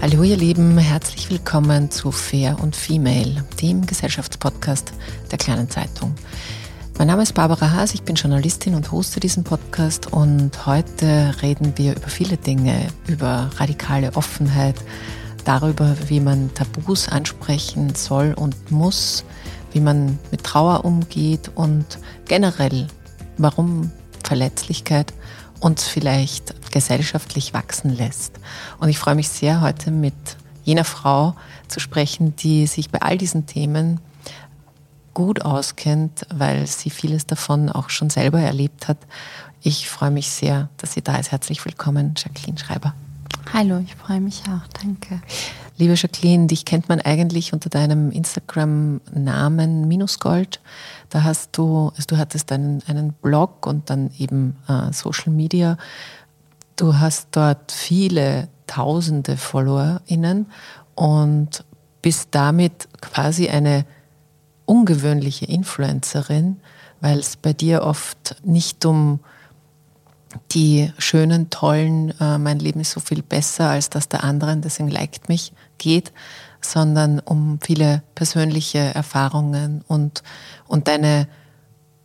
Hallo ihr Lieben, herzlich willkommen zu Fair und Female, dem Gesellschaftspodcast der kleinen Zeitung. Mein Name ist Barbara Haas, ich bin Journalistin und hoste diesen Podcast und heute reden wir über viele Dinge, über radikale Offenheit, darüber, wie man Tabus ansprechen soll und muss, wie man mit Trauer umgeht und generell, warum Verletzlichkeit uns vielleicht gesellschaftlich wachsen lässt. Und ich freue mich sehr, heute mit jener Frau zu sprechen, die sich bei all diesen Themen gut auskennt, weil sie vieles davon auch schon selber erlebt hat. Ich freue mich sehr, dass sie da ist. Herzlich willkommen, Jacqueline Schreiber. Hallo, ich freue mich auch. Danke. Liebe Jacqueline, dich kennt man eigentlich unter deinem Instagram-Namen Minusgold. Da hast du, also du hattest einen, einen Blog und dann eben äh, Social Media. Du hast dort viele tausende FollowerInnen und bist damit quasi eine ungewöhnliche Influencerin, weil es bei dir oft nicht um die schönen, tollen, äh, mein Leben ist so viel besser als das der anderen, deswegen liked mich, geht, sondern um viele persönliche Erfahrungen und, und deine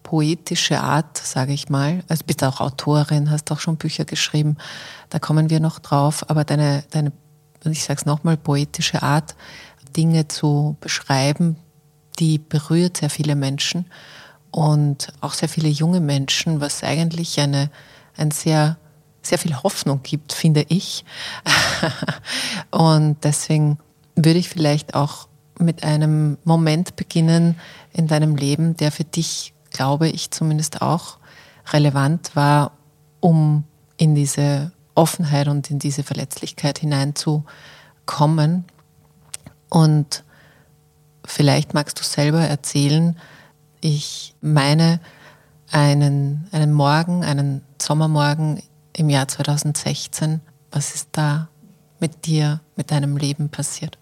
poetische Art, sage ich mal. Also bist auch Autorin, hast auch schon Bücher geschrieben, da kommen wir noch drauf, aber deine, deine ich sage es nochmal, poetische Art, Dinge zu beschreiben, die berührt sehr viele Menschen und auch sehr viele junge Menschen, was eigentlich eine, ein sehr sehr viel Hoffnung gibt, finde ich. Und deswegen würde ich vielleicht auch mit einem Moment beginnen in deinem Leben, der für dich, glaube ich, zumindest auch relevant war, um in diese Offenheit und in diese Verletzlichkeit hineinzukommen. Und vielleicht magst du selber erzählen, ich meine einen, einen Morgen, einen Sommermorgen im Jahr 2016. Was ist da mit dir, mit deinem Leben passiert?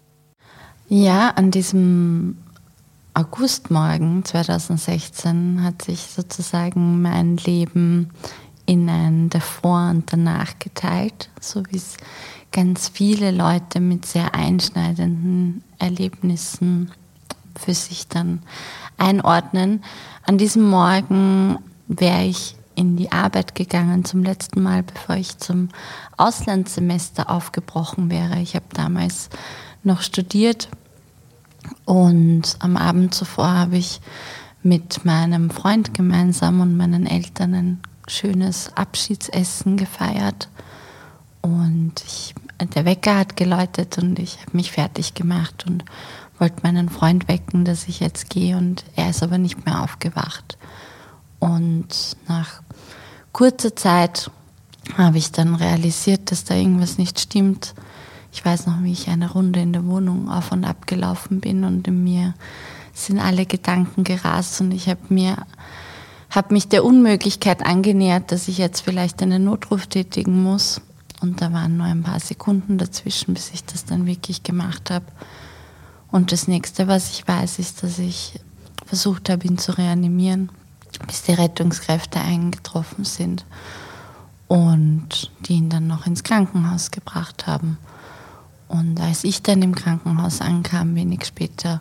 Ja, an diesem Augustmorgen 2016 hat sich sozusagen mein Leben in ein davor und danach geteilt, so wie es ganz viele Leute mit sehr einschneidenden Erlebnissen für sich dann einordnen. An diesem Morgen wäre ich in die Arbeit gegangen zum letzten Mal, bevor ich zum Auslandssemester aufgebrochen wäre. Ich habe damals noch studiert und am Abend zuvor habe ich mit meinem Freund gemeinsam und meinen Eltern ein schönes Abschiedsessen gefeiert. Und ich, der Wecker hat geläutet und ich habe mich fertig gemacht und wollte meinen Freund wecken, dass ich jetzt gehe und er ist aber nicht mehr aufgewacht. Und nach kurzer Zeit habe ich dann realisiert, dass da irgendwas nicht stimmt. Ich weiß noch, wie ich eine Runde in der Wohnung auf und ab gelaufen bin und in mir sind alle Gedanken gerast und ich habe mir habe mich der Unmöglichkeit angenähert, dass ich jetzt vielleicht einen Notruf tätigen muss Und da waren nur ein paar Sekunden dazwischen, bis ich das dann wirklich gemacht habe. Und das nächste, was ich weiß, ist, dass ich versucht habe, ihn zu reanimieren, bis die Rettungskräfte eingetroffen sind und die ihn dann noch ins Krankenhaus gebracht haben. Und als ich dann im Krankenhaus ankam, wenig später,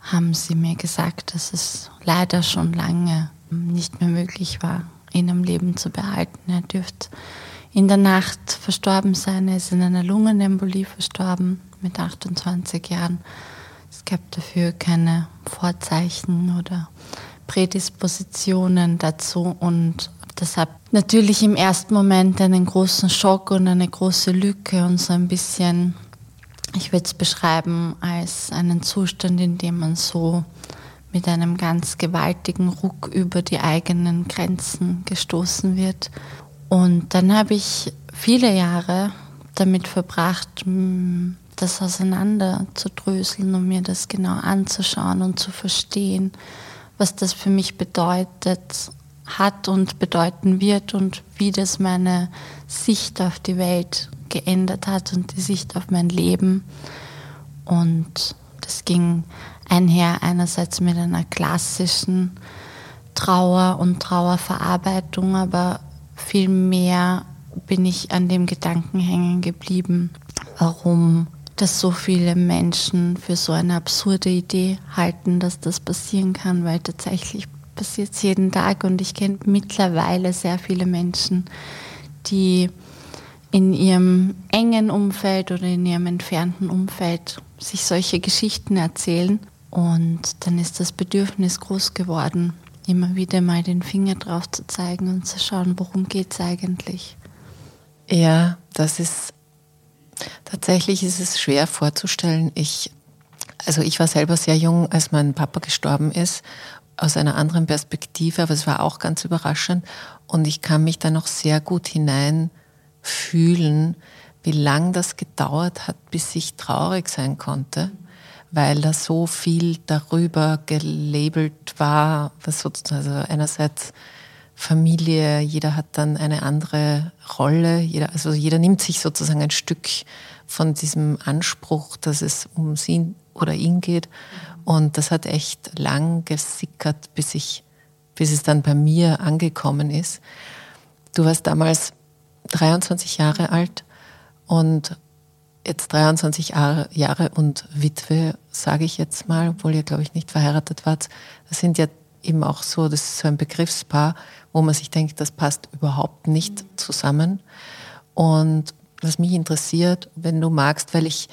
haben sie mir gesagt, dass es leider schon lange nicht mehr möglich war, ihn am Leben zu behalten. Er dürfte in der Nacht verstorben sein. Er ist in einer Lungenembolie verstorben mit 28 Jahren. Es gab dafür keine Vorzeichen oder Prädispositionen dazu und das hat natürlich im ersten Moment einen großen Schock und eine große Lücke und so ein bisschen, ich würde es beschreiben als einen Zustand, in dem man so mit einem ganz gewaltigen Ruck über die eigenen Grenzen gestoßen wird. Und dann habe ich viele Jahre damit verbracht, das auseinander zu dröseln und mir das genau anzuschauen und zu verstehen, was das für mich bedeutet hat und bedeuten wird und wie das meine Sicht auf die Welt geändert hat und die Sicht auf mein Leben. Und das ging einher einerseits mit einer klassischen Trauer und Trauerverarbeitung, aber vielmehr bin ich an dem Gedanken hängen geblieben, warum dass so viele Menschen für so eine absurde Idee halten, dass das passieren kann, weil tatsächlich passiert es jeden Tag und ich kenne mittlerweile sehr viele Menschen, die in ihrem engen Umfeld oder in ihrem entfernten Umfeld sich solche Geschichten erzählen und dann ist das Bedürfnis groß geworden, immer wieder mal den Finger drauf zu zeigen und zu schauen, worum geht es eigentlich. Ja, das ist tatsächlich ist es schwer vorzustellen. Ich, also ich war selber sehr jung, als mein Papa gestorben ist aus einer anderen Perspektive, aber es war auch ganz überraschend und ich kann mich da noch sehr gut hineinfühlen, wie lang das gedauert hat, bis ich traurig sein konnte, weil da so viel darüber gelabelt war, was sozusagen also einerseits Familie, jeder hat dann eine andere Rolle, jeder, also jeder nimmt sich sozusagen ein Stück von diesem Anspruch, dass es um sie oder ihn geht. Und das hat echt lang gesickert, bis ich, bis es dann bei mir angekommen ist. Du warst damals 23 Jahre alt und jetzt 23 Jahre und Witwe, sage ich jetzt mal, obwohl ihr, glaube ich, nicht verheiratet wart. Das sind ja eben auch so, das ist so ein Begriffspaar, wo man sich denkt, das passt überhaupt nicht zusammen. Und was mich interessiert, wenn du magst, weil ich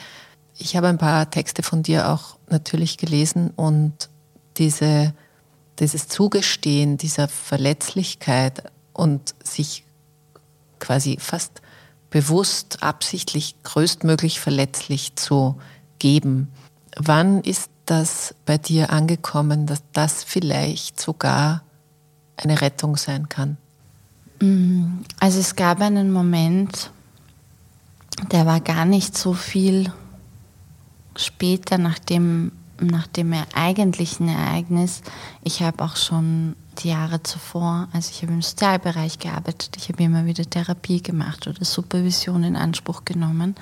ich habe ein paar Texte von dir auch natürlich gelesen und diese, dieses Zugestehen dieser Verletzlichkeit und sich quasi fast bewusst, absichtlich, größtmöglich verletzlich zu geben. Wann ist das bei dir angekommen, dass das vielleicht sogar eine Rettung sein kann? Mm, also es gab einen Moment, der war gar nicht so viel später, nach dem, nach dem eigentlichen Ereignis, ich habe auch schon die Jahre zuvor, also ich habe im Sozialbereich gearbeitet, ich habe immer wieder Therapie gemacht oder Supervision in Anspruch genommen.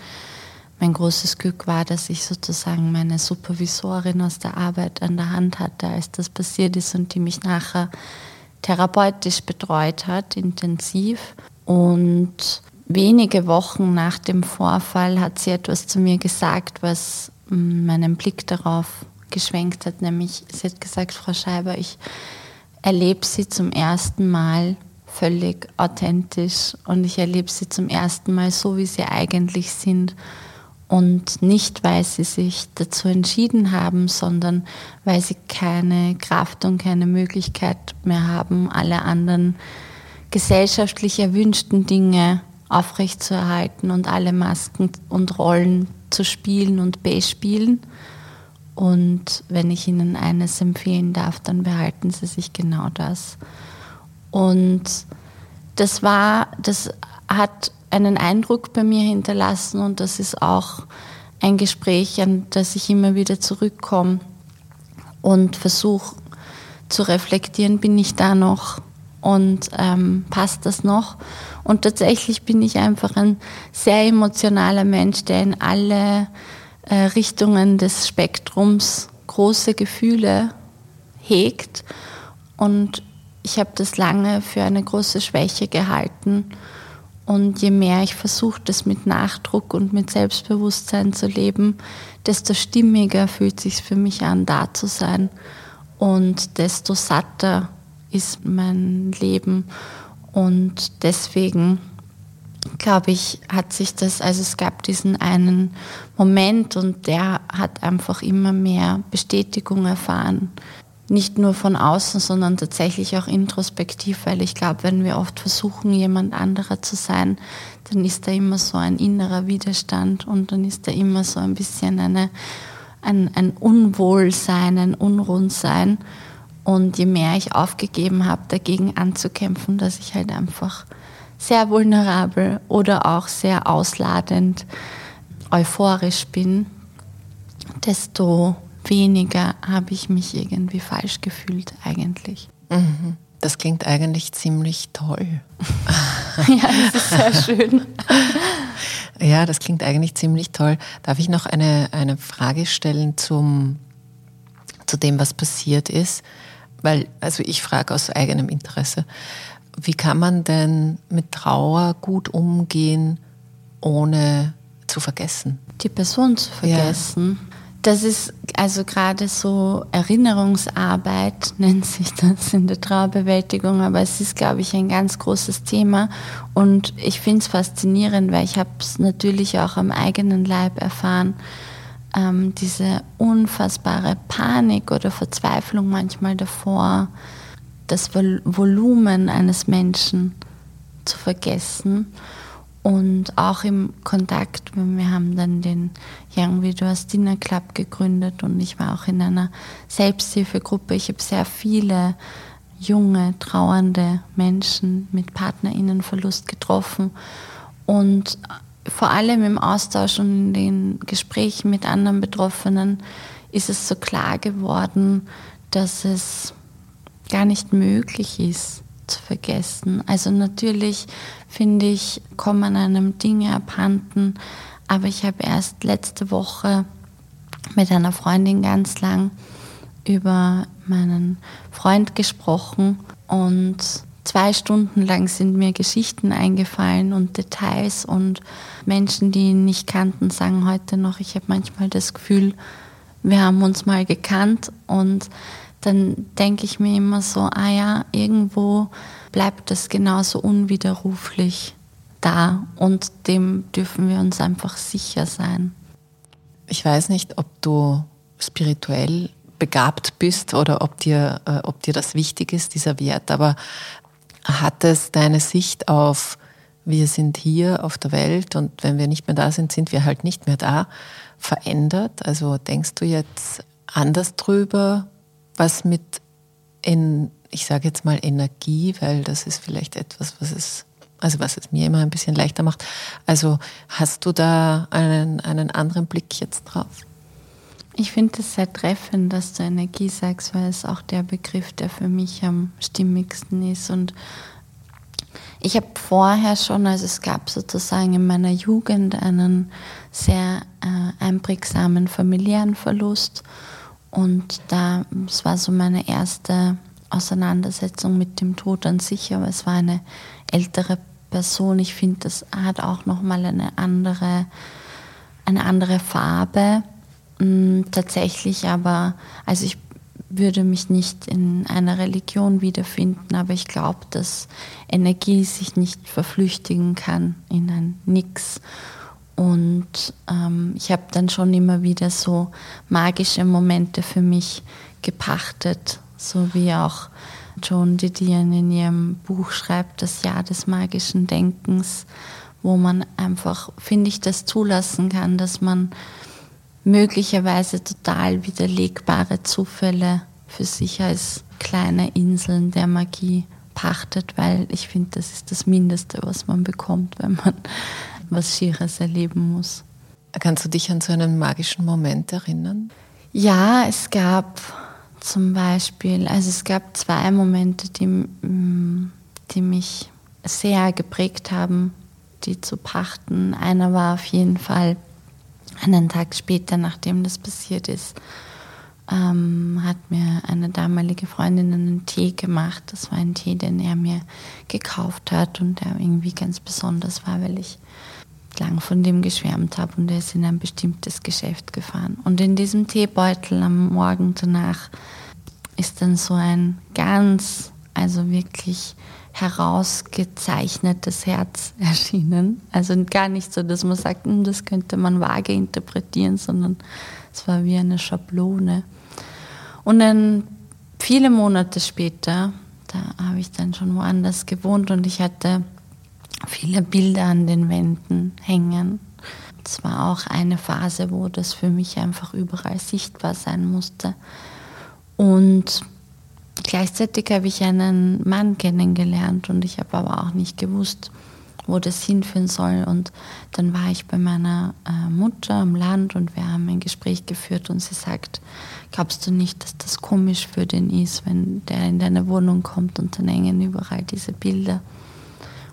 Mein großes Glück war, dass ich sozusagen meine Supervisorin aus der Arbeit an der Hand hatte, als das passiert ist und die mich nachher therapeutisch betreut hat, intensiv. Und wenige Wochen nach dem Vorfall hat sie etwas zu mir gesagt, was meinen Blick darauf geschwenkt hat, nämlich sie hat gesagt, Frau Scheiber, ich erlebe Sie zum ersten Mal völlig authentisch und ich erlebe Sie zum ersten Mal so, wie Sie eigentlich sind und nicht, weil Sie sich dazu entschieden haben, sondern weil Sie keine Kraft und keine Möglichkeit mehr haben, alle anderen gesellschaftlich erwünschten Dinge aufrechtzuerhalten und alle Masken und Rollen zu spielen und bespielen. Und wenn ich Ihnen eines empfehlen darf, dann behalten Sie sich genau das. Und das war, das hat einen Eindruck bei mir hinterlassen und das ist auch ein Gespräch, an das ich immer wieder zurückkomme und versuche zu reflektieren, bin ich da noch und ähm, passt das noch? Und tatsächlich bin ich einfach ein sehr emotionaler Mensch, der in alle äh, Richtungen des Spektrums große Gefühle hegt. Und ich habe das lange für eine große Schwäche gehalten. Und je mehr ich versuche, das mit Nachdruck und mit Selbstbewusstsein zu leben, desto stimmiger fühlt sich für mich an, da zu sein. Und desto satter ist mein Leben. Und deswegen glaube ich, hat sich das, also es gab diesen einen Moment und der hat einfach immer mehr Bestätigung erfahren. Nicht nur von außen, sondern tatsächlich auch introspektiv, weil ich glaube, wenn wir oft versuchen, jemand anderer zu sein, dann ist da immer so ein innerer Widerstand und dann ist da immer so ein bisschen eine, ein, ein Unwohlsein, ein Unrundsein. Und je mehr ich aufgegeben habe, dagegen anzukämpfen, dass ich halt einfach sehr vulnerabel oder auch sehr ausladend euphorisch bin, desto weniger habe ich mich irgendwie falsch gefühlt eigentlich. Mhm. Das klingt eigentlich ziemlich toll. ja, das ist sehr schön. ja, das klingt eigentlich ziemlich toll. Darf ich noch eine, eine Frage stellen zum, zu dem, was passiert ist? Weil, also ich frage aus eigenem Interesse. Wie kann man denn mit Trauer gut umgehen, ohne zu vergessen? Die Person zu vergessen. Ja. Das ist also gerade so Erinnerungsarbeit, nennt sich das in der Trauerbewältigung, aber es ist, glaube ich, ein ganz großes Thema. Und ich finde es faszinierend, weil ich habe es natürlich auch am eigenen Leib erfahren, ähm, diese unfassbare Panik oder Verzweiflung manchmal davor, das Volumen eines Menschen zu vergessen. Und auch im Kontakt, wir haben dann den Young Widows Dinner Club gegründet und ich war auch in einer Selbsthilfegruppe. Ich habe sehr viele junge, trauernde Menschen mit Partnerinnenverlust getroffen. Und vor allem im Austausch und in den Gesprächen mit anderen Betroffenen ist es so klar geworden, dass es gar nicht möglich ist vergessen. Also natürlich finde ich, kommen einem Dinge abhanden, aber ich habe erst letzte Woche mit einer Freundin ganz lang über meinen Freund gesprochen und zwei Stunden lang sind mir Geschichten eingefallen und Details und Menschen, die ihn nicht kannten, sagen heute noch, ich habe manchmal das Gefühl, wir haben uns mal gekannt und dann denke ich mir immer so, ah ja, irgendwo bleibt das genauso unwiderruflich da und dem dürfen wir uns einfach sicher sein. Ich weiß nicht, ob du spirituell begabt bist oder ob dir, äh, ob dir das wichtig ist, dieser Wert, aber hat es deine Sicht auf, wir sind hier auf der Welt und wenn wir nicht mehr da sind, sind wir halt nicht mehr da, verändert? Also denkst du jetzt anders drüber, was mit, in, ich sage jetzt mal Energie, weil das ist vielleicht etwas, was es, also was es mir immer ein bisschen leichter macht. Also hast du da einen, einen anderen Blick jetzt drauf? Ich finde es sehr treffend, dass du Energie sagst, weil es auch der Begriff, der für mich am stimmigsten ist. Und ich habe vorher schon, also es gab sozusagen in meiner Jugend einen sehr äh, einprägsamen familiären Verlust. Und da, es war so meine erste Auseinandersetzung mit dem Tod an sich, aber es war eine ältere Person. Ich finde, das hat auch nochmal eine andere, eine andere Farbe. Mm, tatsächlich aber, also ich würde mich nicht in einer Religion wiederfinden, aber ich glaube, dass Energie sich nicht verflüchtigen kann in ein Nix. Und ähm, ich habe dann schon immer wieder so magische Momente für mich gepachtet, so wie auch Joan Didion in ihrem Buch schreibt, das Jahr des magischen Denkens, wo man einfach, finde ich, das zulassen kann, dass man möglicherweise total widerlegbare Zufälle für sich als kleine Inseln der Magie pachtet, weil ich finde, das ist das Mindeste, was man bekommt, wenn man was Schieres erleben muss. Kannst du dich an so einen magischen Moment erinnern? Ja, es gab zum Beispiel, also es gab zwei Momente, die, die mich sehr geprägt haben, die zu pachten. Einer war auf jeden Fall einen Tag später, nachdem das passiert ist, ähm, hat mir eine damalige Freundin einen Tee gemacht. Das war ein Tee, den er mir gekauft hat und der irgendwie ganz besonders war, weil ich lang von dem geschwärmt habe und er ist in ein bestimmtes Geschäft gefahren. Und in diesem Teebeutel am Morgen danach ist dann so ein ganz, also wirklich herausgezeichnetes Herz erschienen. Also gar nicht so, dass man sagt, hm, das könnte man vage interpretieren, sondern es war wie eine Schablone. Und dann viele Monate später, da habe ich dann schon woanders gewohnt und ich hatte viele Bilder an den Wänden hängen. Es war auch eine Phase, wo das für mich einfach überall sichtbar sein musste. Und gleichzeitig habe ich einen Mann kennengelernt und ich habe aber auch nicht gewusst, wo das hinführen soll. Und dann war ich bei meiner äh, Mutter am Land und wir haben ein Gespräch geführt und sie sagt, glaubst du nicht, dass das komisch für den ist, wenn der in deine Wohnung kommt und dann hängen überall diese Bilder?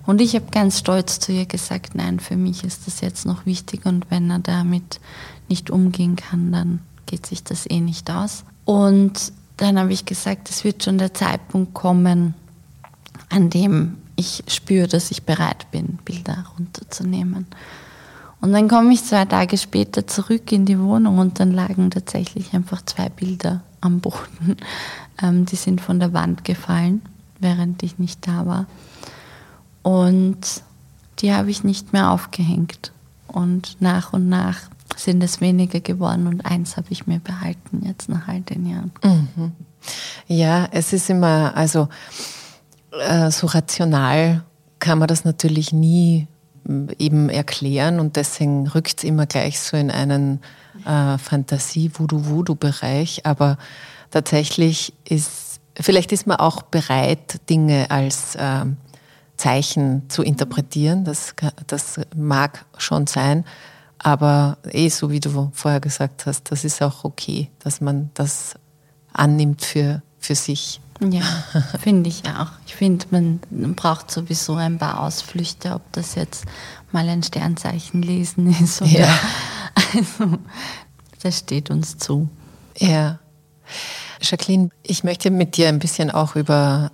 Und ich habe ganz stolz zu ihr gesagt, nein, für mich ist das jetzt noch wichtig und wenn er damit nicht umgehen kann, dann geht sich das eh nicht aus. Und dann habe ich gesagt, es wird schon der Zeitpunkt kommen, an dem ich spüre, dass ich bereit bin, Bilder runterzunehmen. Und dann komme ich zwei Tage später zurück in die Wohnung und dann lagen tatsächlich einfach zwei Bilder am Boden. Ähm, die sind von der Wand gefallen, während ich nicht da war. Und die habe ich nicht mehr aufgehängt. Und nach und nach sind es weniger geworden und eins habe ich mir behalten jetzt nach all den Jahren. Mhm. Ja, es ist immer, also äh, so rational kann man das natürlich nie äh, eben erklären und deswegen rückt es immer gleich so in einen äh, Fantasie-Voodoo-Voodoo-Bereich. Aber tatsächlich ist, vielleicht ist man auch bereit, Dinge als äh, Zeichen zu interpretieren. Das, das mag schon sein. Aber eh, so wie du vorher gesagt hast, das ist auch okay, dass man das annimmt für, für sich. Ja, finde ich auch. Ich finde, man braucht sowieso ein paar Ausflüchte, ob das jetzt mal ein Sternzeichen lesen ist oder. Ja. Also, das steht uns zu. Ja. Jacqueline, ich möchte mit dir ein bisschen auch über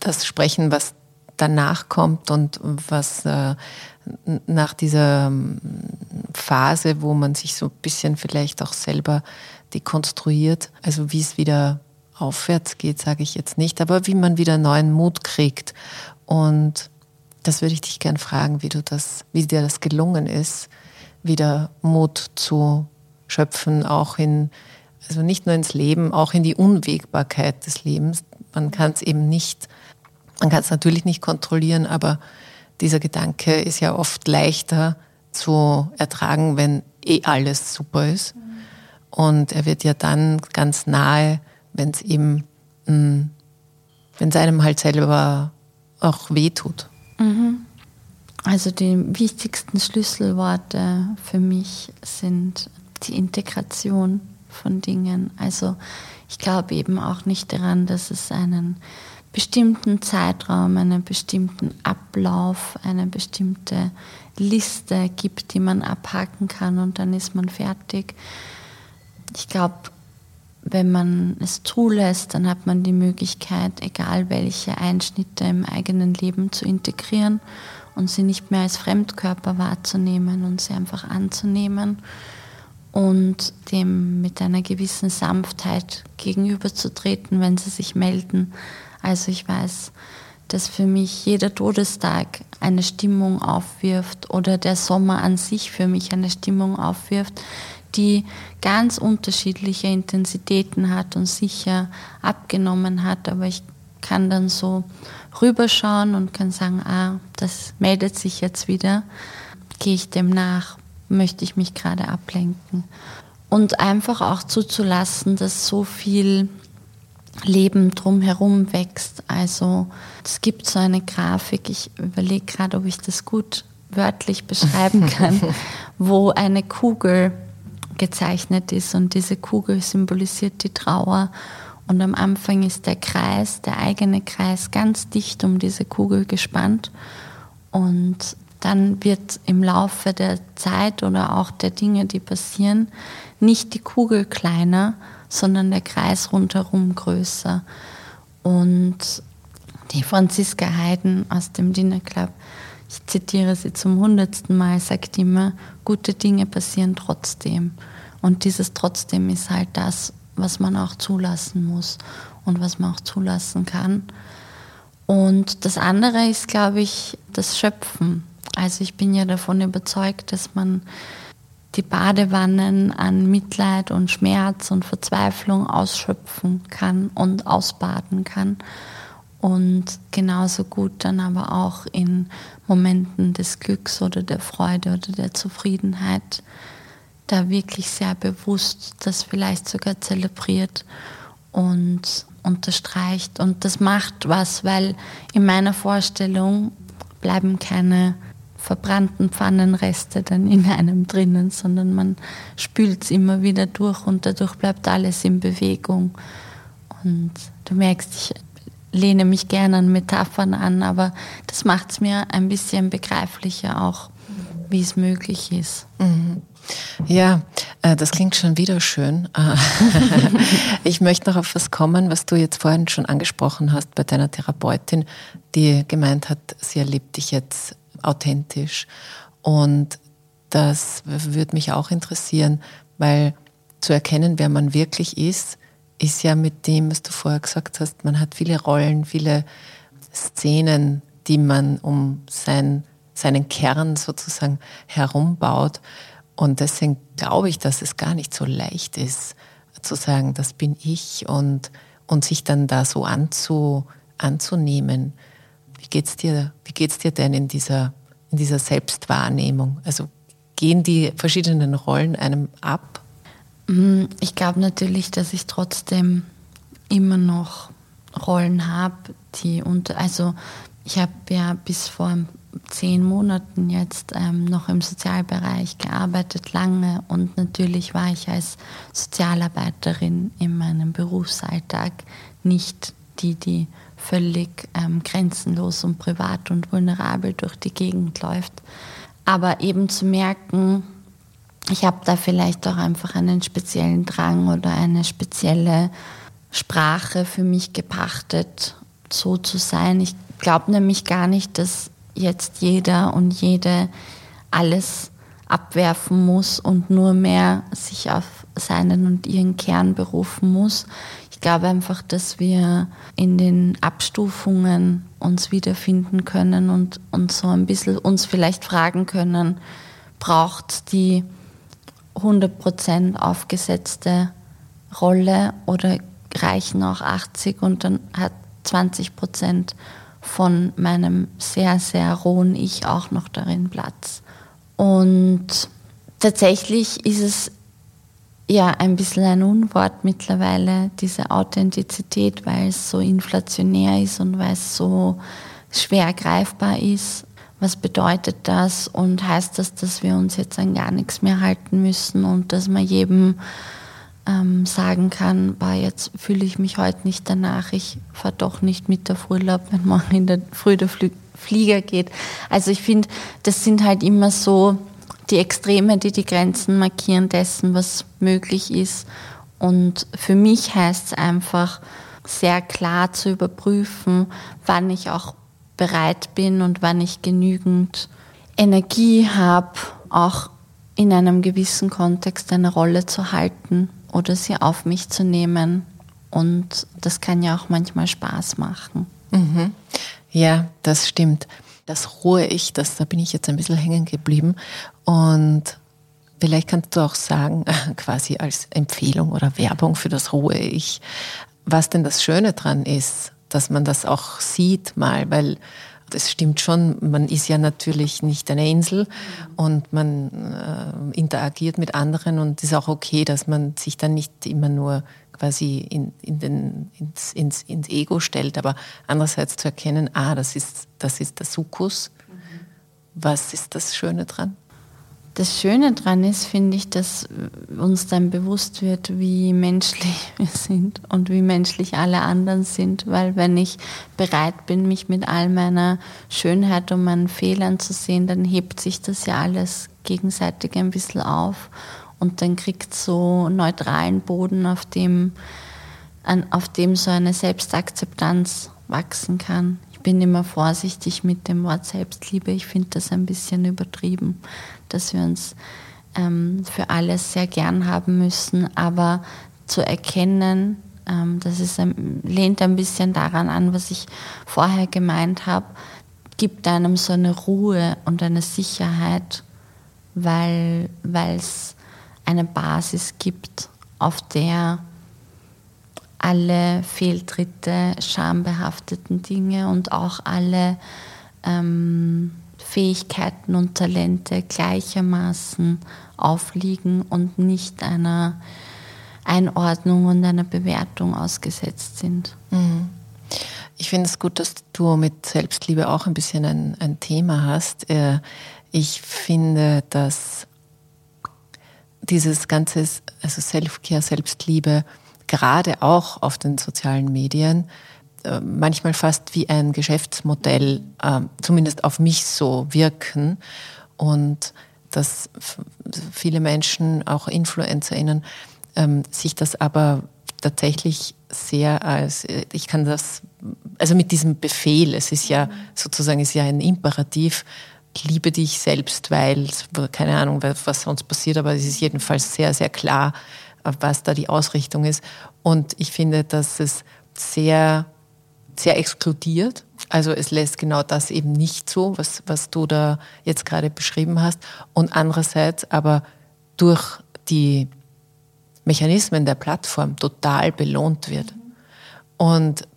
das sprechen, was danach kommt und was äh, nach dieser ähm, Phase, wo man sich so ein bisschen vielleicht auch selber dekonstruiert, also wie es wieder aufwärts geht, sage ich jetzt nicht, aber wie man wieder neuen Mut kriegt. Und das würde ich dich gern fragen, wie du das, wie dir das gelungen ist, wieder Mut zu schöpfen, auch in, also nicht nur ins Leben, auch in die Unwägbarkeit des Lebens. Man kann es eben nicht, man kann es natürlich nicht kontrollieren, aber dieser Gedanke ist ja oft leichter zu ertragen, wenn eh alles super ist. Und er wird ja dann ganz nahe, wenn es ihm, mm, wenn es einem halt selber auch wehtut. Mhm. Also die wichtigsten Schlüsselworte für mich sind die Integration von Dingen. Also ich glaube eben auch nicht daran, dass es einen bestimmten Zeitraum, einen bestimmten Ablauf, eine bestimmte Liste gibt, die man abhaken kann und dann ist man fertig. Ich glaube, wenn man es zulässt, dann hat man die Möglichkeit, egal welche Einschnitte im eigenen Leben zu integrieren und sie nicht mehr als Fremdkörper wahrzunehmen und sie einfach anzunehmen und dem mit einer gewissen Sanftheit gegenüberzutreten, wenn sie sich melden. Also ich weiß, dass für mich jeder Todestag eine Stimmung aufwirft oder der Sommer an sich für mich eine Stimmung aufwirft, die ganz unterschiedliche Intensitäten hat und sicher abgenommen hat, aber ich kann dann so rüberschauen und kann sagen, ah, das meldet sich jetzt wieder, gehe ich dem nach, möchte ich mich gerade ablenken. Und einfach auch zuzulassen, dass so viel Leben drumherum wächst. Also es gibt so eine Grafik, ich überlege gerade, ob ich das gut wörtlich beschreiben kann, wo eine Kugel gezeichnet ist und diese Kugel symbolisiert die Trauer. Und am Anfang ist der Kreis, der eigene Kreis, ganz dicht um diese Kugel gespannt. Und dann wird im Laufe der Zeit oder auch der Dinge, die passieren, nicht die Kugel kleiner, sondern der Kreis rundherum größer. Und die Franziska Heiden aus dem Dinner Club, ich zitiere sie zum hundertsten Mal, sagt immer, gute Dinge passieren trotzdem. Und dieses trotzdem ist halt das, was man auch zulassen muss und was man auch zulassen kann. Und das andere ist, glaube ich, das Schöpfen. Also ich bin ja davon überzeugt, dass man die Badewannen an Mitleid und Schmerz und Verzweiflung ausschöpfen kann und ausbaden kann. Und genauso gut dann aber auch in Momenten des Glücks oder der Freude oder der Zufriedenheit da wirklich sehr bewusst das vielleicht sogar zelebriert und unterstreicht. Und das macht was, weil in meiner Vorstellung bleiben keine verbrannten Pfannenreste dann in einem drinnen, sondern man spült es immer wieder durch und dadurch bleibt alles in Bewegung. Und du merkst, ich lehne mich gerne an Metaphern an, aber das macht es mir ein bisschen begreiflicher auch, wie es möglich ist. Mhm. Ja, äh, das klingt schon wieder schön. ich möchte noch auf was kommen, was du jetzt vorhin schon angesprochen hast bei deiner Therapeutin, die gemeint hat, sie erlebt dich jetzt authentisch. Und das würde mich auch interessieren, weil zu erkennen, wer man wirklich ist, ist ja mit dem, was du vorher gesagt hast, man hat viele Rollen, viele Szenen, die man um sein, seinen Kern sozusagen herumbaut. Und deswegen glaube ich, dass es gar nicht so leicht ist, zu sagen, das bin ich und, und sich dann da so anzu, anzunehmen. Wie geht's dir, wie geht's dir denn in dieser, in dieser Selbstwahrnehmung? Also gehen die verschiedenen Rollen einem ab? Mm, ich glaube natürlich, dass ich trotzdem immer noch Rollen habe, die unter, also ich habe ja bis vor zehn Monaten jetzt ähm, noch im Sozialbereich gearbeitet, lange und natürlich war ich als Sozialarbeiterin in meinem Berufsalltag nicht die, die völlig ähm, grenzenlos und privat und vulnerabel durch die Gegend läuft. Aber eben zu merken, ich habe da vielleicht auch einfach einen speziellen Drang oder eine spezielle Sprache für mich gepachtet, so zu sein. Ich glaube nämlich gar nicht, dass jetzt jeder und jede alles abwerfen muss und nur mehr sich auf seinen und ihren Kern berufen muss. Ich glaube einfach, dass wir in den Abstufungen uns wiederfinden können und, und so ein bisschen uns vielleicht fragen können, braucht die 100% aufgesetzte Rolle oder reichen auch 80 und dann hat 20% von meinem sehr, sehr rohen Ich auch noch darin Platz. Und tatsächlich ist es ja ein bisschen ein Unwort mittlerweile, diese Authentizität, weil es so inflationär ist und weil es so schwer greifbar ist. Was bedeutet das und heißt das, dass wir uns jetzt an gar nichts mehr halten müssen und dass man jedem ähm, sagen kann, bah, jetzt fühle ich mich heute nicht danach, ich fahre doch nicht mit auf Urlaub, wenn morgen in der Früh der Flieger geht. Also ich finde, das sind halt immer so die Extreme, die die Grenzen markieren dessen, was möglich ist. Und für mich heißt es einfach, sehr klar zu überprüfen, wann ich auch bereit bin und wann ich genügend Energie habe, auch in einem gewissen Kontext eine Rolle zu halten oder sie auf mich zu nehmen. Und das kann ja auch manchmal Spaß machen. Mhm. Ja, das stimmt. Das rohe Ich, das, da bin ich jetzt ein bisschen hängen geblieben. Und vielleicht kannst du auch sagen, quasi als Empfehlung oder Werbung für das rohe Ich, was denn das Schöne dran ist, dass man das auch sieht mal, weil das stimmt schon, man ist ja natürlich nicht eine Insel und man äh, interagiert mit anderen und es ist auch okay, dass man sich dann nicht immer nur quasi in, in den, ins, ins, ins Ego stellt, aber andererseits zu erkennen, ah, das ist, das ist der Sukkus. Mhm. Was ist das Schöne dran? Das Schöne daran ist, finde ich, dass uns dann bewusst wird, wie menschlich wir sind und wie menschlich alle anderen sind. Weil wenn ich bereit bin, mich mit all meiner Schönheit und meinen Fehlern zu sehen, dann hebt sich das ja alles gegenseitig ein bisschen auf und dann kriegt so neutralen Boden, auf dem, auf dem so eine Selbstakzeptanz wachsen kann. Ich bin immer vorsichtig mit dem Wort Selbstliebe. Ich finde das ein bisschen übertrieben dass wir uns ähm, für alles sehr gern haben müssen, aber zu erkennen, ähm, das ist lehnt ein bisschen daran an, was ich vorher gemeint habe, gibt einem so eine Ruhe und eine Sicherheit, weil es eine Basis gibt, auf der alle Fehltritte, schambehafteten Dinge und auch alle ähm, Fähigkeiten und Talente gleichermaßen aufliegen und nicht einer Einordnung und einer Bewertung ausgesetzt sind. Mhm. Ich finde es gut, dass du mit Selbstliebe auch ein bisschen ein, ein Thema hast. Äh, ich finde, dass dieses ganze, also Self-Care, Selbstliebe, gerade auch auf den sozialen Medien, manchmal fast wie ein Geschäftsmodell, äh, zumindest auf mich so wirken. Und dass viele Menschen, auch InfluencerInnen, ähm, sich das aber tatsächlich sehr als, äh, ich kann das, also mit diesem Befehl, es ist ja sozusagen, ist ja ein Imperativ, liebe dich selbst, weil, keine Ahnung, was sonst passiert, aber es ist jedenfalls sehr, sehr klar, was da die Ausrichtung ist. Und ich finde, dass es sehr sehr exkludiert. Also es lässt genau das eben nicht so, was, was du da jetzt gerade beschrieben hast. Und andererseits aber durch die Mechanismen der Plattform total belohnt wird. Und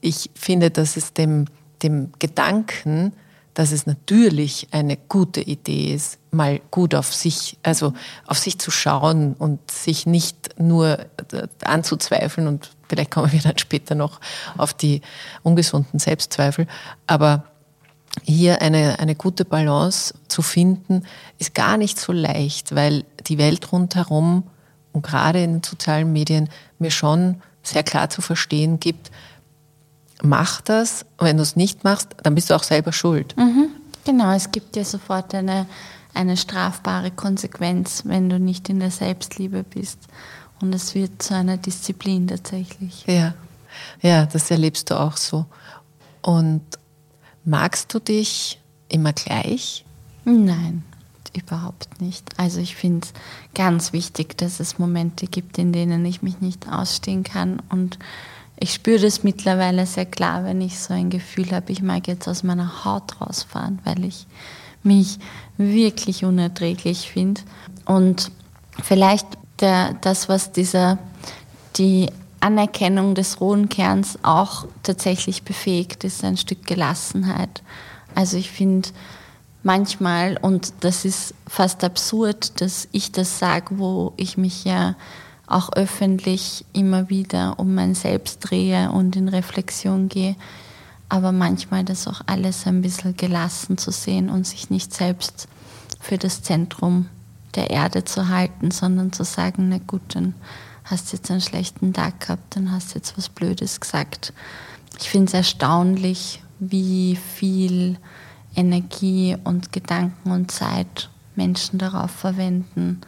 ich finde, dass es dem, dem Gedanken, dass es natürlich eine gute Idee ist, mal gut auf sich, also auf sich zu schauen und sich nicht nur anzuzweifeln und vielleicht kommen wir dann später noch auf die ungesunden Selbstzweifel, aber hier eine, eine gute Balance zu finden, ist gar nicht so leicht, weil die Welt rundherum und gerade in den sozialen Medien mir schon sehr klar zu verstehen gibt, mach das, wenn du es nicht machst, dann bist du auch selber schuld. Mhm. Genau, es gibt ja sofort eine, eine strafbare Konsequenz, wenn du nicht in der Selbstliebe bist. Und es wird zu einer Disziplin tatsächlich. Ja, ja, das erlebst du auch so. Und magst du dich immer gleich? Nein, überhaupt nicht. Also ich finde es ganz wichtig, dass es Momente gibt, in denen ich mich nicht ausstehen kann. Und ich spüre das mittlerweile sehr klar, wenn ich so ein Gefühl habe, ich mag jetzt aus meiner Haut rausfahren, weil ich mich wirklich unerträglich finde. Und vielleicht der, das, was dieser, die Anerkennung des rohen Kerns auch tatsächlich befähigt, ist ein Stück Gelassenheit. Also ich finde manchmal, und das ist fast absurd, dass ich das sage, wo ich mich ja auch öffentlich immer wieder um mein Selbst drehe und in Reflexion gehe, aber manchmal das auch alles ein bisschen gelassen zu sehen und sich nicht selbst für das Zentrum der Erde zu halten, sondern zu sagen, na gut, dann hast du jetzt einen schlechten Tag gehabt, dann hast du jetzt was Blödes gesagt. Ich finde es erstaunlich, wie viel Energie und Gedanken und Zeit Menschen darauf verwenden,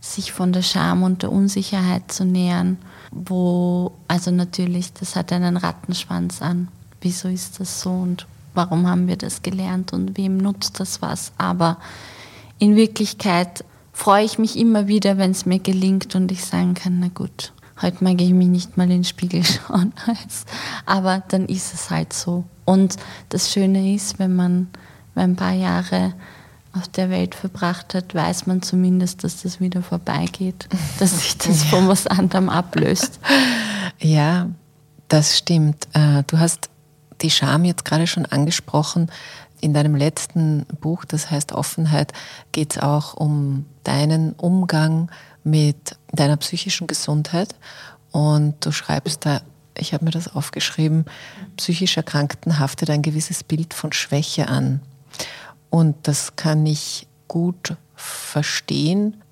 sich von der Scham und der Unsicherheit zu nähern, wo, also natürlich, das hat einen Rattenschwanz an. Wieso ist das so und warum haben wir das gelernt und wem nutzt das was? Aber in Wirklichkeit freue ich mich immer wieder, wenn es mir gelingt und ich sagen kann, na gut, heute mag ich mich nicht mal in den Spiegel schauen. Aber dann ist es halt so. Und das Schöne ist, wenn man ein paar Jahre auf der Welt verbracht hat, weiß man zumindest, dass das wieder vorbeigeht, dass sich das von was anderem ablöst. Ja, das stimmt. Äh, du hast die Scham jetzt gerade schon angesprochen. In deinem letzten Buch, das heißt Offenheit, geht es auch um deinen Umgang mit deiner psychischen Gesundheit. Und du schreibst da, ich habe mir das aufgeschrieben, psychisch Erkrankten haftet ein gewisses Bild von Schwäche an. Und das kann ich gut verstehen.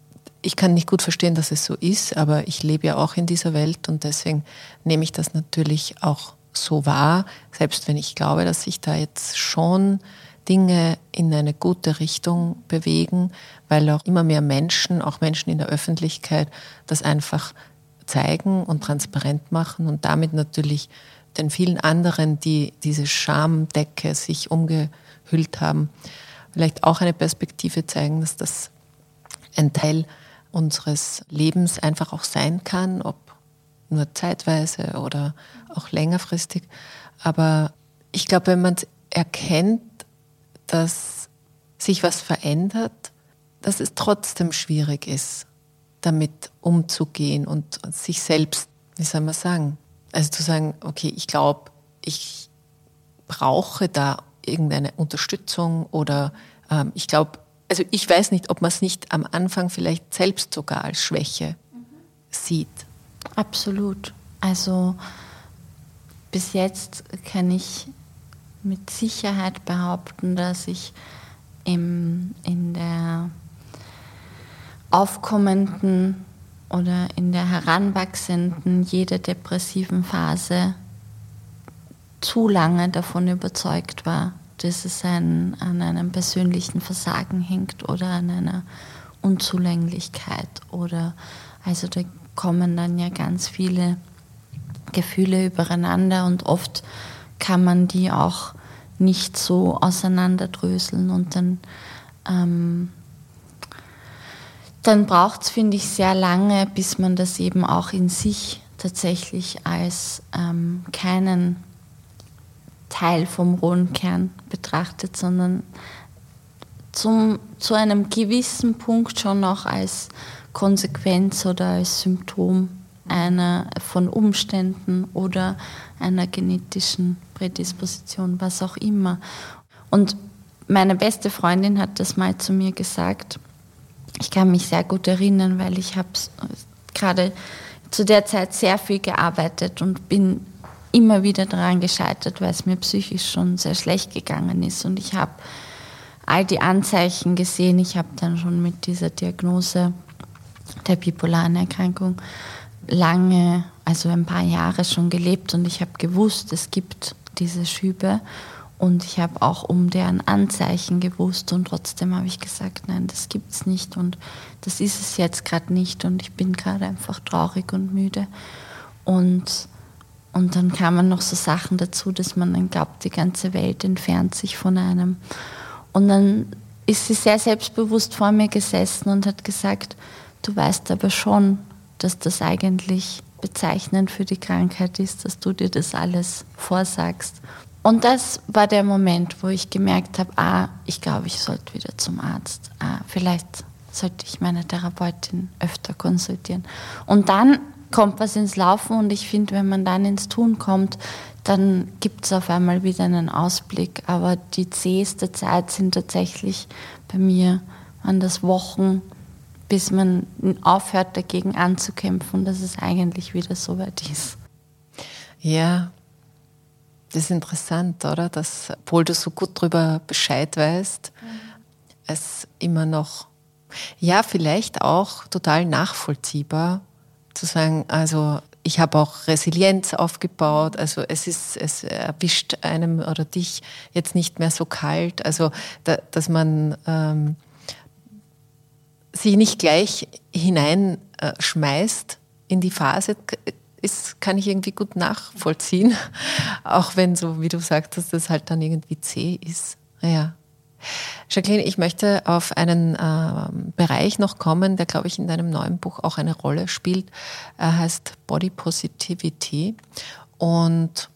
Ich kann nicht gut verstehen, dass es so ist, aber ich lebe ja auch in dieser Welt und deswegen nehme ich das natürlich auch so wahr, selbst wenn ich glaube, dass sich da jetzt schon Dinge in eine gute Richtung bewegen, weil auch immer mehr Menschen, auch Menschen in der Öffentlichkeit, das einfach zeigen und transparent machen und damit natürlich den vielen anderen, die diese Schamdecke sich umgehüllt haben, vielleicht auch eine Perspektive zeigen, dass das ein Teil unseres Lebens einfach auch sein kann, ob nur zeitweise oder auch längerfristig. Aber ich glaube, wenn man erkennt, dass sich was verändert, dass es trotzdem schwierig ist, damit umzugehen und sich selbst, wie soll man sagen, also zu sagen, okay, ich glaube, ich brauche da irgendeine Unterstützung oder ähm, ich glaube, also ich weiß nicht, ob man es nicht am Anfang vielleicht selbst sogar als Schwäche mhm. sieht. Absolut. Also bis jetzt kann ich mit Sicherheit behaupten, dass ich im, in der aufkommenden oder in der heranwachsenden, jeder depressiven Phase zu lange davon überzeugt war, dass es ein, an einem persönlichen Versagen hängt oder an einer Unzulänglichkeit oder also da kommen dann ja ganz viele Gefühle übereinander und oft kann man die auch nicht so auseinanderdröseln und dann, ähm, dann braucht es, finde ich, sehr lange, bis man das eben auch in sich tatsächlich als ähm, keinen Teil vom rohen Kern betrachtet, sondern zum, zu einem gewissen Punkt schon auch als Konsequenz oder als Symptom einer von Umständen oder einer genetischen Prädisposition, was auch immer. Und meine beste Freundin hat das mal zu mir gesagt. Ich kann mich sehr gut erinnern, weil ich habe gerade zu der Zeit sehr viel gearbeitet und bin immer wieder daran gescheitert, weil es mir psychisch schon sehr schlecht gegangen ist. Und ich habe all die Anzeichen gesehen. Ich habe dann schon mit dieser Diagnose der bipolaren Erkrankung lange, also ein paar Jahre schon gelebt und ich habe gewusst, es gibt diese Schübe und ich habe auch um deren Anzeichen gewusst und trotzdem habe ich gesagt, nein, das gibt es nicht und das ist es jetzt gerade nicht und ich bin gerade einfach traurig und müde und und dann kamen noch so Sachen dazu, dass man dann glaubt, die ganze Welt entfernt sich von einem. Und dann ist sie sehr selbstbewusst vor mir gesessen und hat gesagt, du weißt aber schon, dass das eigentlich bezeichnend für die Krankheit ist, dass du dir das alles vorsagst. Und das war der Moment, wo ich gemerkt habe, ah, ich glaube, ich sollte wieder zum Arzt. Ah, vielleicht sollte ich meine Therapeutin öfter konsultieren. Und dann kommt was ins Laufen und ich finde, wenn man dann ins Tun kommt, dann gibt es auf einmal wieder einen Ausblick. Aber die zäheste Zeit sind tatsächlich bei mir an das Wochen, bis man aufhört, dagegen anzukämpfen, dass es eigentlich wieder so weit ist. Ja, das ist interessant, oder? Dass, obwohl du so gut darüber Bescheid weißt, mhm. es immer noch, ja, vielleicht auch total nachvollziehbar zu sagen, also ich habe auch Resilienz aufgebaut, also es ist, es erwischt einem oder dich jetzt nicht mehr so kalt, also da, dass man ähm, sich nicht gleich hineinschmeißt in die Phase, ist, kann ich irgendwie gut nachvollziehen. Auch wenn, so wie du sagtest, das halt dann irgendwie zäh ist. Ja. Jacqueline, ich möchte auf einen äh, Bereich noch kommen, der, glaube ich, in deinem neuen Buch auch eine Rolle spielt. Er heißt Body Positivity und,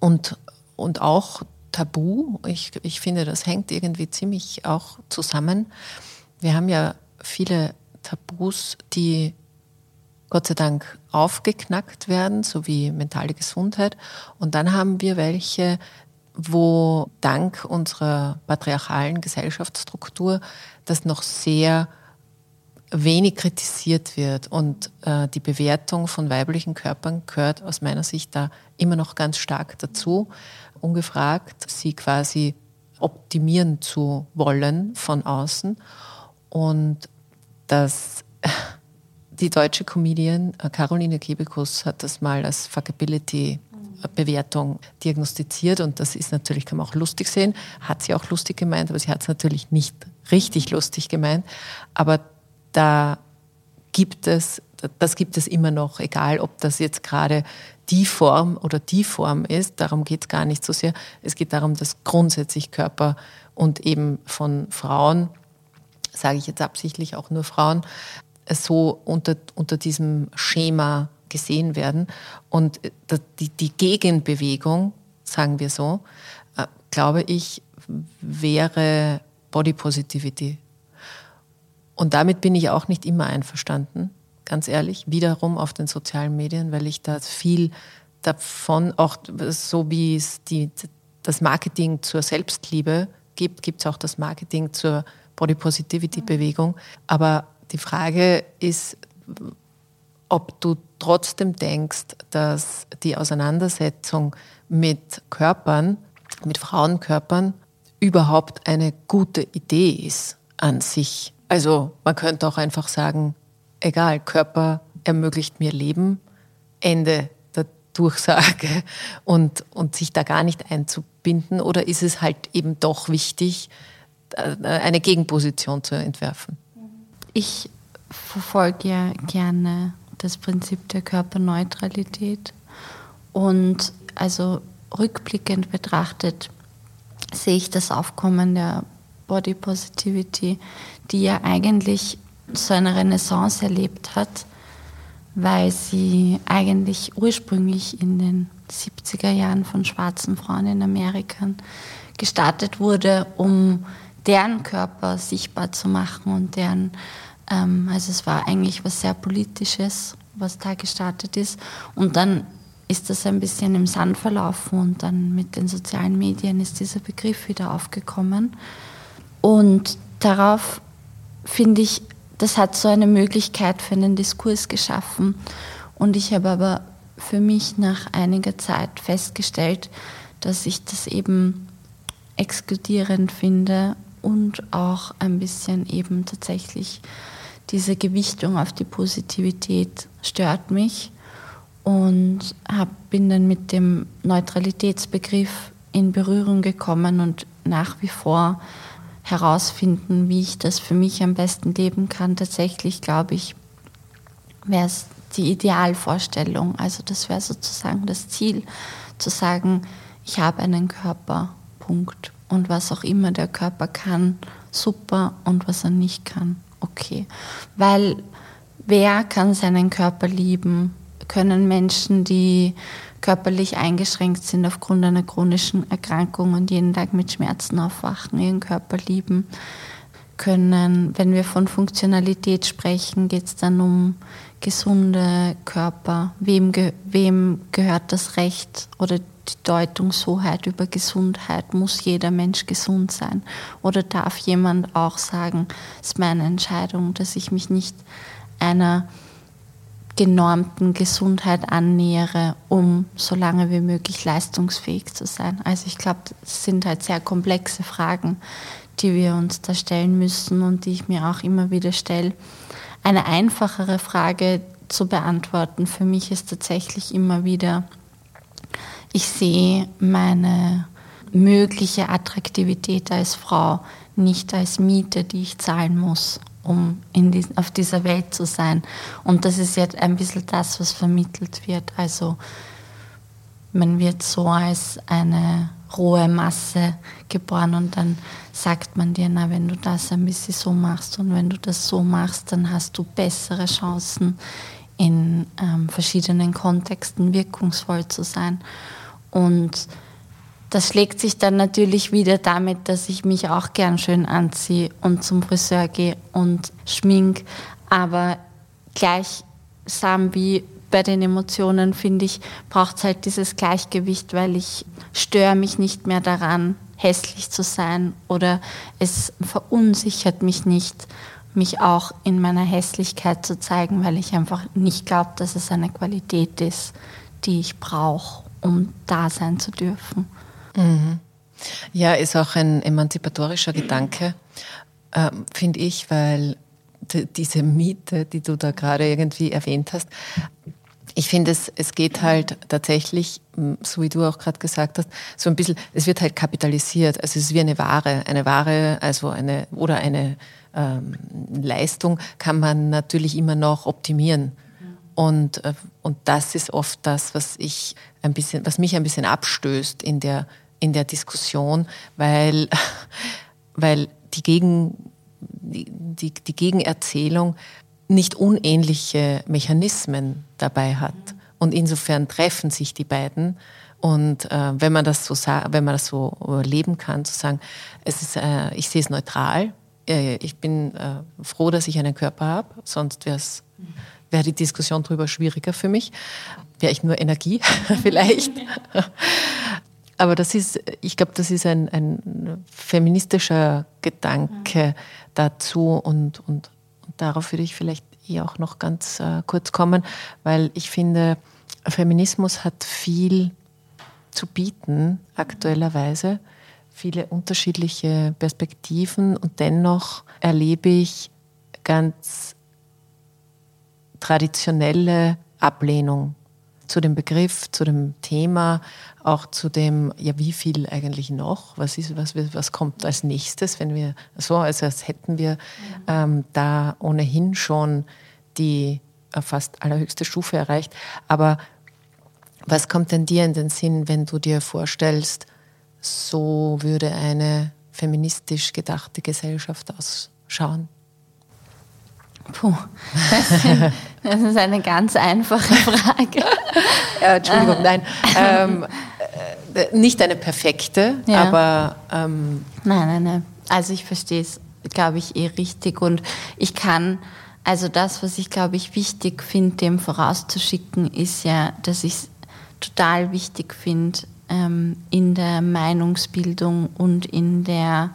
und, und auch Tabu. Ich, ich finde, das hängt irgendwie ziemlich auch zusammen. Wir haben ja viele Tabus, die Gott sei Dank aufgeknackt werden, so wie mentale Gesundheit. Und dann haben wir welche, wo dank unserer patriarchalen Gesellschaftsstruktur das noch sehr wenig kritisiert wird. Und äh, die Bewertung von weiblichen Körpern gehört aus meiner Sicht da immer noch ganz stark dazu. Ungefragt, sie quasi optimieren zu wollen von außen. Und das, die deutsche Comedian äh, Caroline Kebekus hat das mal als Fuckability Bewertung diagnostiziert und das ist natürlich, kann man auch lustig sehen, hat sie auch lustig gemeint, aber sie hat es natürlich nicht richtig lustig gemeint. Aber da gibt es, das gibt es immer noch, egal ob das jetzt gerade die Form oder die Form ist, darum geht es gar nicht so sehr. Es geht darum, dass grundsätzlich Körper und eben von Frauen, sage ich jetzt absichtlich auch nur Frauen, so unter, unter diesem Schema gesehen werden. Und die, die Gegenbewegung, sagen wir so, äh, glaube ich, wäre Body Positivity. Und damit bin ich auch nicht immer einverstanden, ganz ehrlich, wiederum auf den sozialen Medien, weil ich da viel davon, auch so wie es die, das Marketing zur Selbstliebe gibt, gibt es auch das Marketing zur Body Positivity Bewegung. Aber die Frage ist, ob du trotzdem denkst, dass die Auseinandersetzung mit Körpern, mit Frauenkörpern überhaupt eine gute Idee ist an sich. Also man könnte auch einfach sagen, egal, Körper ermöglicht mir Leben, Ende der Durchsage und, und sich da gar nicht einzubinden oder ist es halt eben doch wichtig, eine Gegenposition zu entwerfen? Ich verfolge ja gerne das Prinzip der Körperneutralität. Und also rückblickend betrachtet sehe ich das Aufkommen der Body Positivity, die ja eigentlich so eine Renaissance erlebt hat, weil sie eigentlich ursprünglich in den 70er Jahren von schwarzen Frauen in Amerika gestartet wurde, um deren Körper sichtbar zu machen und deren ähm, also es war eigentlich was sehr Politisches, was da gestartet ist. Und dann ist das ein bisschen im Sand verlaufen und dann mit den sozialen Medien ist dieser Begriff wieder aufgekommen. Und darauf finde ich, das hat so eine Möglichkeit für einen Diskurs geschaffen. Und ich habe aber für mich nach einiger Zeit festgestellt, dass ich das eben exkludierend finde und auch ein bisschen eben tatsächlich diese Gewichtung auf die Positivität stört mich und hab, bin dann mit dem Neutralitätsbegriff in Berührung gekommen und nach wie vor herausfinden, wie ich das für mich am besten leben kann. Tatsächlich glaube ich, wäre es die Idealvorstellung, also das wäre sozusagen das Ziel, zu sagen, ich habe einen Körper, Punkt. Und was auch immer der Körper kann, super, und was er nicht kann, okay. Weil wer kann seinen Körper lieben? Können Menschen, die körperlich eingeschränkt sind aufgrund einer chronischen Erkrankung und jeden Tag mit Schmerzen aufwachen, ihren Körper lieben? Können, wenn wir von Funktionalität sprechen, geht es dann um gesunde Körper. Wem, ge wem gehört das Recht oder die Deutungshoheit über Gesundheit. Muss jeder Mensch gesund sein? Oder darf jemand auch sagen, es ist meine Entscheidung, dass ich mich nicht einer genormten Gesundheit annähere, um so lange wie möglich leistungsfähig zu sein. Also ich glaube, das sind halt sehr komplexe Fragen, die wir uns da stellen müssen und die ich mir auch immer wieder stelle. Eine einfachere Frage zu beantworten für mich ist tatsächlich immer wieder, ich sehe meine mögliche Attraktivität als Frau nicht als Miete, die ich zahlen muss, um diesen, auf dieser Welt zu sein. Und das ist jetzt ein bisschen das, was vermittelt wird. Also man wird so als eine rohe Masse geboren und dann sagt man dir, na, wenn du das ein bisschen so machst und wenn du das so machst, dann hast du bessere Chancen in ähm, verschiedenen Kontexten wirkungsvoll zu sein. Und das schlägt sich dann natürlich wieder damit, dass ich mich auch gern schön anziehe und zum Friseur gehe und schmink. Aber gleichsam wie bei den Emotionen, finde ich, braucht es halt dieses Gleichgewicht, weil ich störe mich nicht mehr daran, hässlich zu sein oder es verunsichert mich nicht, mich auch in meiner Hässlichkeit zu zeigen, weil ich einfach nicht glaube, dass es eine Qualität ist, die ich brauche um da sein zu dürfen. Mhm. Ja, ist auch ein emanzipatorischer Gedanke, äh, finde ich, weil diese Miete, die du da gerade irgendwie erwähnt hast, ich finde, es, es geht halt tatsächlich, so wie du auch gerade gesagt hast, so ein bisschen, es wird halt kapitalisiert. Also es ist wie eine Ware. Eine Ware, also eine, oder eine ähm, Leistung kann man natürlich immer noch optimieren. Und, äh, und das ist oft das, was ich ein bisschen, was mich ein bisschen abstößt in der, in der Diskussion, weil, weil die, Gegen, die, die, Gegenerzählung nicht unähnliche Mechanismen dabei hat. Und insofern treffen sich die beiden. Und äh, wenn man das so wenn man das so leben kann, zu sagen, es ist, äh, ich sehe es neutral. Äh, ich bin äh, froh, dass ich einen Körper habe, sonst wäre es wäre die Diskussion darüber schwieriger für mich. Wäre ich nur Energie vielleicht. Aber das ist, ich glaube, das ist ein, ein feministischer Gedanke dazu und, und darauf würde ich vielleicht eh auch noch ganz äh, kurz kommen, weil ich finde, Feminismus hat viel zu bieten, aktuellerweise, viele unterschiedliche Perspektiven und dennoch erlebe ich ganz traditionelle Ablehnung zu dem Begriff, zu dem Thema, auch zu dem, ja, wie viel eigentlich noch? Was ist, was, was kommt als nächstes, wenn wir so, also als hätten wir ähm, da ohnehin schon die äh, fast allerhöchste Stufe erreicht. Aber was kommt denn dir in den Sinn, wenn du dir vorstellst, so würde eine feministisch gedachte Gesellschaft ausschauen? Puh, das ist eine ganz einfache Frage. ja, Entschuldigung, nein. Ähm, äh, nicht eine perfekte, ja. aber. Ähm nein, nein, nein. Also ich verstehe es, glaube ich, eh richtig. Und ich kann, also das, was ich, glaube ich, wichtig finde, dem vorauszuschicken, ist ja, dass ich es total wichtig finde, ähm, in der Meinungsbildung und in, der,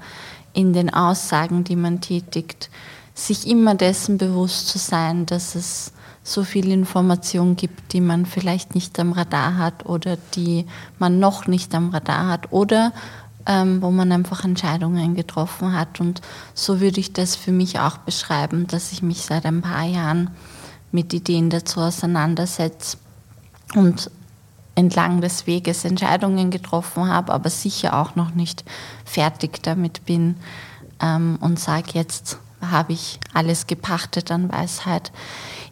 in den Aussagen, die man tätigt, sich immer dessen bewusst zu sein, dass es so viel Information gibt, die man vielleicht nicht am Radar hat oder die man noch nicht am Radar hat oder ähm, wo man einfach Entscheidungen getroffen hat. Und so würde ich das für mich auch beschreiben, dass ich mich seit ein paar Jahren mit Ideen dazu auseinandersetze und entlang des Weges Entscheidungen getroffen habe, aber sicher auch noch nicht fertig damit bin ähm, und sage jetzt, habe ich alles gepachtet an Weisheit.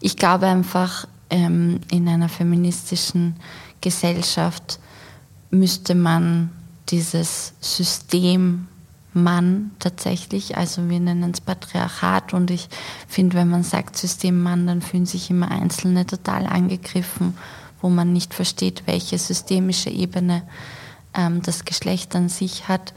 Ich glaube einfach, ähm, in einer feministischen Gesellschaft müsste man dieses System Mann tatsächlich, also wir nennen es Patriarchat und ich finde, wenn man sagt System Mann, dann fühlen sich immer Einzelne total angegriffen, wo man nicht versteht, welche systemische Ebene ähm, das Geschlecht an sich hat,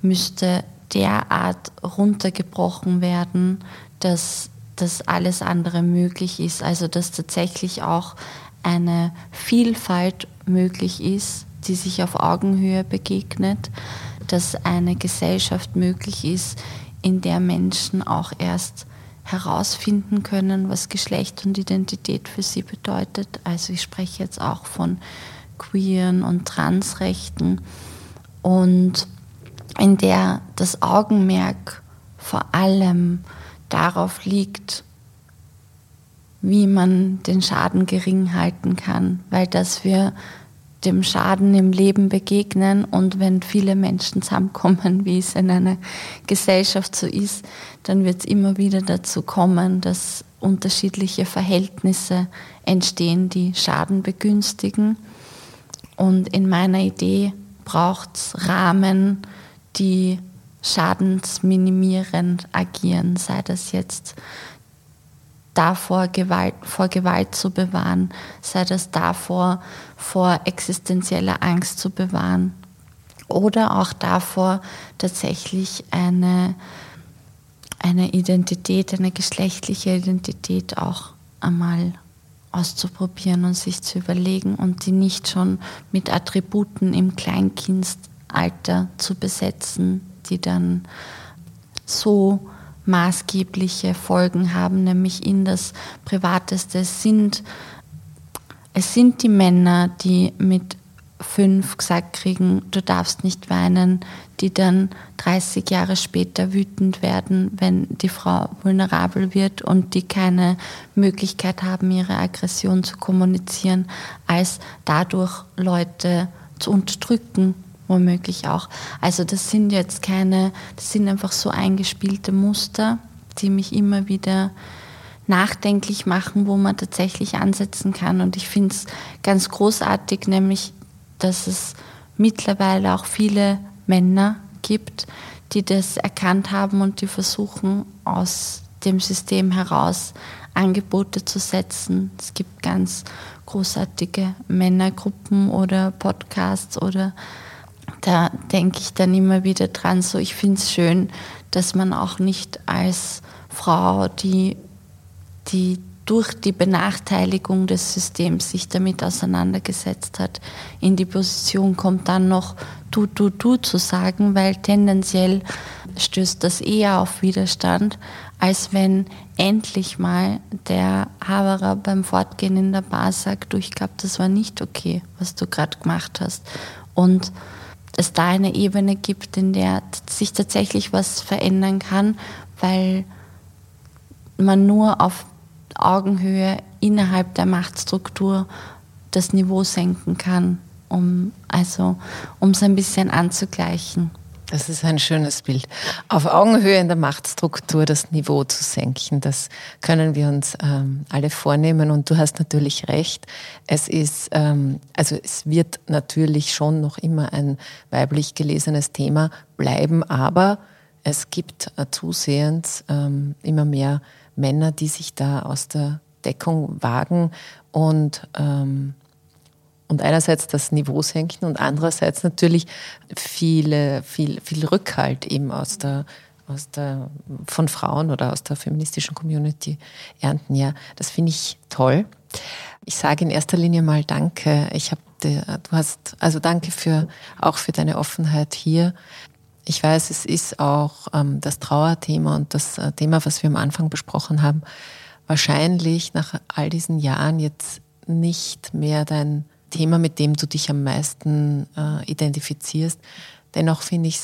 müsste derart runtergebrochen werden, dass das alles andere möglich ist. Also dass tatsächlich auch eine Vielfalt möglich ist, die sich auf Augenhöhe begegnet, dass eine Gesellschaft möglich ist, in der Menschen auch erst herausfinden können, was Geschlecht und Identität für sie bedeutet. Also ich spreche jetzt auch von queeren und Transrechten und in der das Augenmerk vor allem darauf liegt, wie man den Schaden gering halten kann, weil dass wir dem Schaden im Leben begegnen und wenn viele Menschen zusammenkommen, wie es in einer Gesellschaft so ist, dann wird es immer wieder dazu kommen, dass unterschiedliche Verhältnisse entstehen, die Schaden begünstigen. Und in meiner Idee braucht es Rahmen, die schadensminimierend agieren, sei das jetzt davor, Gewalt, vor Gewalt zu bewahren, sei das davor, vor existenzieller Angst zu bewahren oder auch davor, tatsächlich eine, eine Identität, eine geschlechtliche Identität auch einmal auszuprobieren und sich zu überlegen und die nicht schon mit Attributen im Kleinkind Alter zu besetzen, die dann so maßgebliche Folgen haben, nämlich in das Privateste. Es sind, es sind die Männer, die mit fünf gesagt kriegen, du darfst nicht weinen, die dann 30 Jahre später wütend werden, wenn die Frau vulnerabel wird und die keine Möglichkeit haben, ihre Aggression zu kommunizieren, als dadurch Leute zu unterdrücken, womöglich auch. Also das sind jetzt keine, das sind einfach so eingespielte Muster, die mich immer wieder nachdenklich machen, wo man tatsächlich ansetzen kann. Und ich finde es ganz großartig, nämlich, dass es mittlerweile auch viele Männer gibt, die das erkannt haben und die versuchen, aus dem System heraus Angebote zu setzen. Es gibt ganz großartige Männergruppen oder Podcasts oder da denke ich dann immer wieder dran, so ich finde es schön, dass man auch nicht als Frau, die, die durch die Benachteiligung des Systems sich damit auseinandergesetzt hat, in die Position kommt, dann noch du, du, du zu sagen, weil tendenziell stößt das eher auf Widerstand, als wenn endlich mal der Haberer beim Fortgehen in der Bar sagt, du, ich glaube, das war nicht okay, was du gerade gemacht hast. Und es da eine Ebene gibt, in der sich tatsächlich was verändern kann, weil man nur auf Augenhöhe innerhalb der Machtstruktur das Niveau senken kann, um also um es ein bisschen anzugleichen. Das ist ein schönes Bild. Auf Augenhöhe in der Machtstruktur das Niveau zu senken, das können wir uns ähm, alle vornehmen. Und du hast natürlich recht. Es ist, ähm, also es wird natürlich schon noch immer ein weiblich gelesenes Thema bleiben, aber es gibt äh, zusehends ähm, immer mehr Männer, die sich da aus der Deckung wagen und ähm, und einerseits das Niveau senken und andererseits natürlich viele, viel, viel Rückhalt eben aus der, aus der, von Frauen oder aus der feministischen Community ernten. Ja, das finde ich toll. Ich sage in erster Linie mal Danke. Ich habe, du hast, also danke für, auch für deine Offenheit hier. Ich weiß, es ist auch ähm, das Trauerthema und das äh, Thema, was wir am Anfang besprochen haben, wahrscheinlich nach all diesen Jahren jetzt nicht mehr dein Thema, mit dem du dich am meisten äh, identifizierst. Dennoch finde ich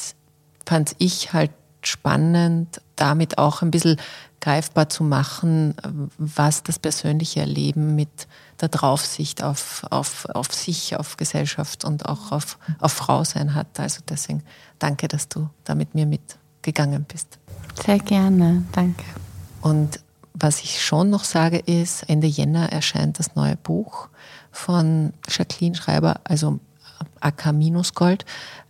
fand ich halt spannend, damit auch ein bisschen greifbar zu machen, was das persönliche Erleben mit der Draufsicht auf, auf, auf sich, auf Gesellschaft und auch auf, auf Frau sein hat. Also deswegen danke, dass du da mit mir mitgegangen bist. Sehr gerne, danke. Und was ich schon noch sage ist, Ende Jänner erscheint das neue Buch von Jacqueline Schreiber, also AK Minusgold.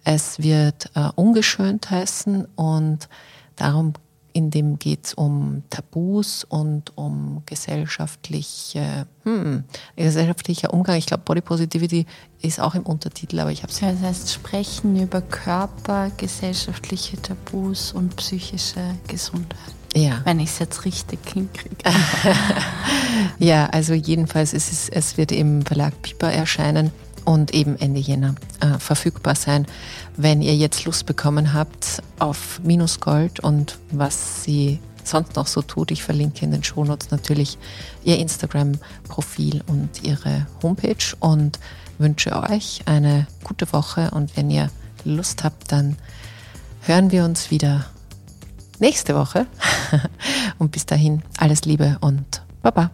Es wird äh, ungeschönt heißen und darum, in dem geht es um Tabus und um gesellschaftliche, hm, gesellschaftlicher Umgang. Ich glaube, Body Positivity ist auch im Untertitel, aber ich habe es. Das heißt, sprechen über Körper, gesellschaftliche Tabus und psychische Gesundheit. Ja. Wenn ich es jetzt richtig hinkriege. ja, also jedenfalls ist es, es wird im Verlag Piper erscheinen und eben Ende Jänner äh, verfügbar sein. Wenn ihr jetzt Lust bekommen habt auf Minusgold und was sie sonst noch so tut, ich verlinke in den Shownotes natürlich ihr Instagram-Profil und ihre Homepage und wünsche euch eine gute Woche und wenn ihr Lust habt, dann hören wir uns wieder nächste Woche. Und bis dahin alles Liebe und Baba.